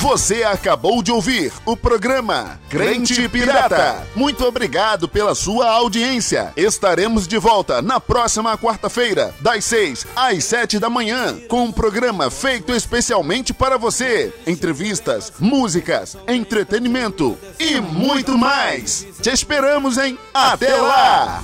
Você acabou de ouvir o programa Crente Pirata. Muito obrigado pela sua audiência. Estaremos de volta na próxima quarta-feira, das 6 às 7 da manhã, com um programa feito especialmente para você. Entrevistas, músicas, entretenimento e muito mais. Te esperamos, hein? Até lá!